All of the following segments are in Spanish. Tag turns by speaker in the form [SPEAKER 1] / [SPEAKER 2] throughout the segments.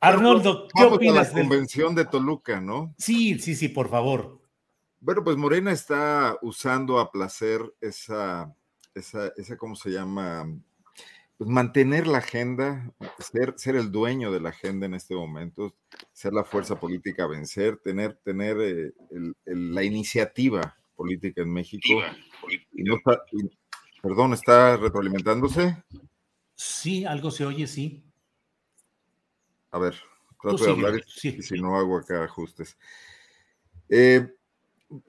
[SPEAKER 1] Arnoldo, ¿qué
[SPEAKER 2] Vamos
[SPEAKER 1] opinas
[SPEAKER 2] a la
[SPEAKER 1] del-
[SPEAKER 2] convención de Toluca, ¿no?
[SPEAKER 1] Sí, sí, sí, por favor.
[SPEAKER 2] Bueno, pues Morena está usando a placer esa, esa, esa ¿cómo se llama? Pues mantener la agenda, ser, ser el dueño de la agenda en este momento, ser la fuerza política a vencer, tener, tener eh, el- el- la iniciativa política en México. Y no está- y- perdón, ¿está retroalimentándose?
[SPEAKER 1] Sí, algo se oye, sí.
[SPEAKER 2] A ver, trato de hablar y-
[SPEAKER 1] sí.
[SPEAKER 2] si no hago acá ajustes. Eh,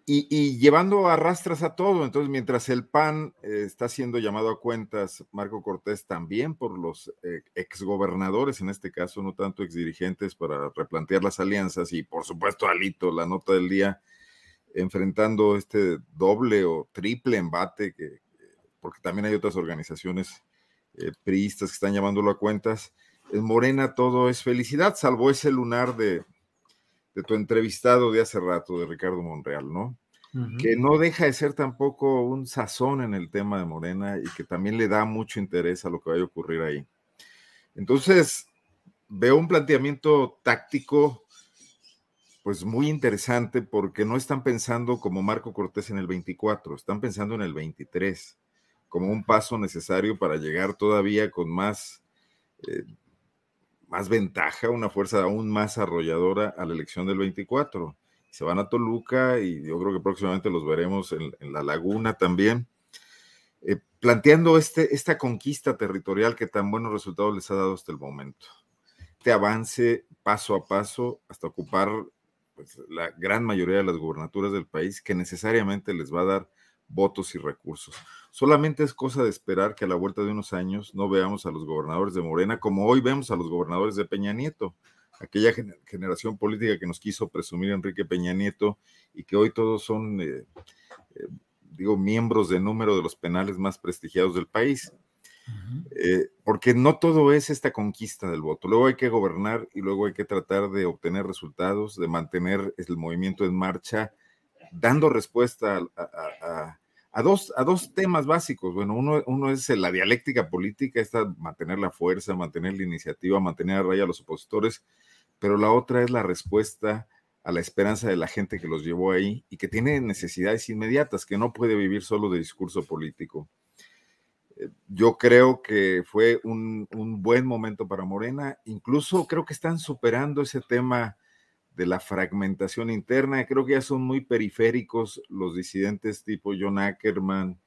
[SPEAKER 2] y, y llevando a rastras a todo, entonces mientras el PAN eh, está siendo llamado a cuentas, Marco Cortés también por los eh, exgobernadores, en este caso, no tanto exdirigentes, para replantear las alianzas y por supuesto Alito, la nota del día, enfrentando este doble o triple embate, que, porque también hay otras organizaciones eh, priistas que están llamándolo a cuentas. En Morena todo es felicidad, salvo ese lunar de, de tu entrevistado de hace rato, de Ricardo Monreal, ¿no? Que no deja de ser tampoco un sazón en el tema de Morena y que también le da mucho interés a lo que vaya a ocurrir ahí. Entonces, veo un planteamiento táctico, pues muy interesante, porque no están pensando como Marco Cortés en el 24, están pensando en el 23, como un paso necesario para llegar todavía con más, eh, más ventaja, una fuerza aún más arrolladora a la elección del 24. Se van a Toluca y yo creo que próximamente los veremos en, la laguna también, eh, planteando este, esta conquista territorial que tan buenos resultados les ha dado hasta el momento. Este avance paso a paso hasta ocupar pues, la gran mayoría de las gubernaturas del país que necesariamente les va a dar votos y recursos. Solamente es cosa de esperar que a la vuelta de unos años no veamos a los gobernadores de Morena como hoy vemos a los gobernadores de Peña Nieto, aquella gener- generación política que nos quiso presumir Enrique Peña Nieto y que hoy todos son, eh, eh, digo, miembros de número de los penales más prestigiados del país. Eh, porque no todo es esta conquista del voto. Luego hay que gobernar y luego hay que tratar de obtener resultados, de mantener el movimiento en marcha, dando respuesta a, a- dos, a dos temas básicos. Bueno, uno, uno es la dialéctica política, esta mantener la fuerza, mantener la iniciativa, mantener a raya a los opositores, pero la otra es la respuesta a la esperanza de la gente que los llevó ahí y que tiene necesidades inmediatas, que no puede vivir solo de discurso político yo creo que fue un, un, buen momento para Morena. Incluso creo que están superando ese tema de la fragmentación interna. Creo que ya son muy periféricos los disidentes tipo John Ackerman,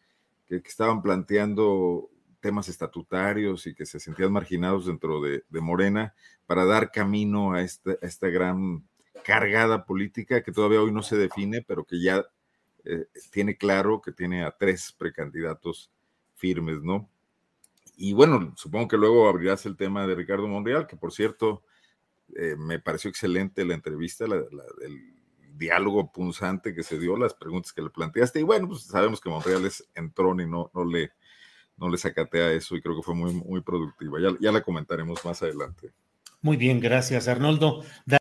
[SPEAKER 2] que, estaban planteando temas estatutarios y que se sentían marginados dentro de, Morena para dar camino a esta, esta, gran cargada política que todavía hoy no se define, pero que ya eh, tiene claro que tiene a tres precandidatos firmes, ¿no? Y bueno, supongo que luego abrirás el tema de Ricardo Monreal, que por cierto, eh, me pareció excelente la entrevista, la, la, el diálogo punzante que se dio, las preguntas que le planteaste, y bueno, pues sabemos que Monreal es entrón y no, no, le, no le sacatea eso, y creo que fue muy, muy productiva. Ya, ya la comentaremos más adelante.
[SPEAKER 1] Muy bien, gracias, Arnoldo. Da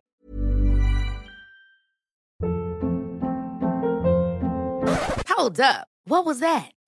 [SPEAKER 3] Hold up. What was that?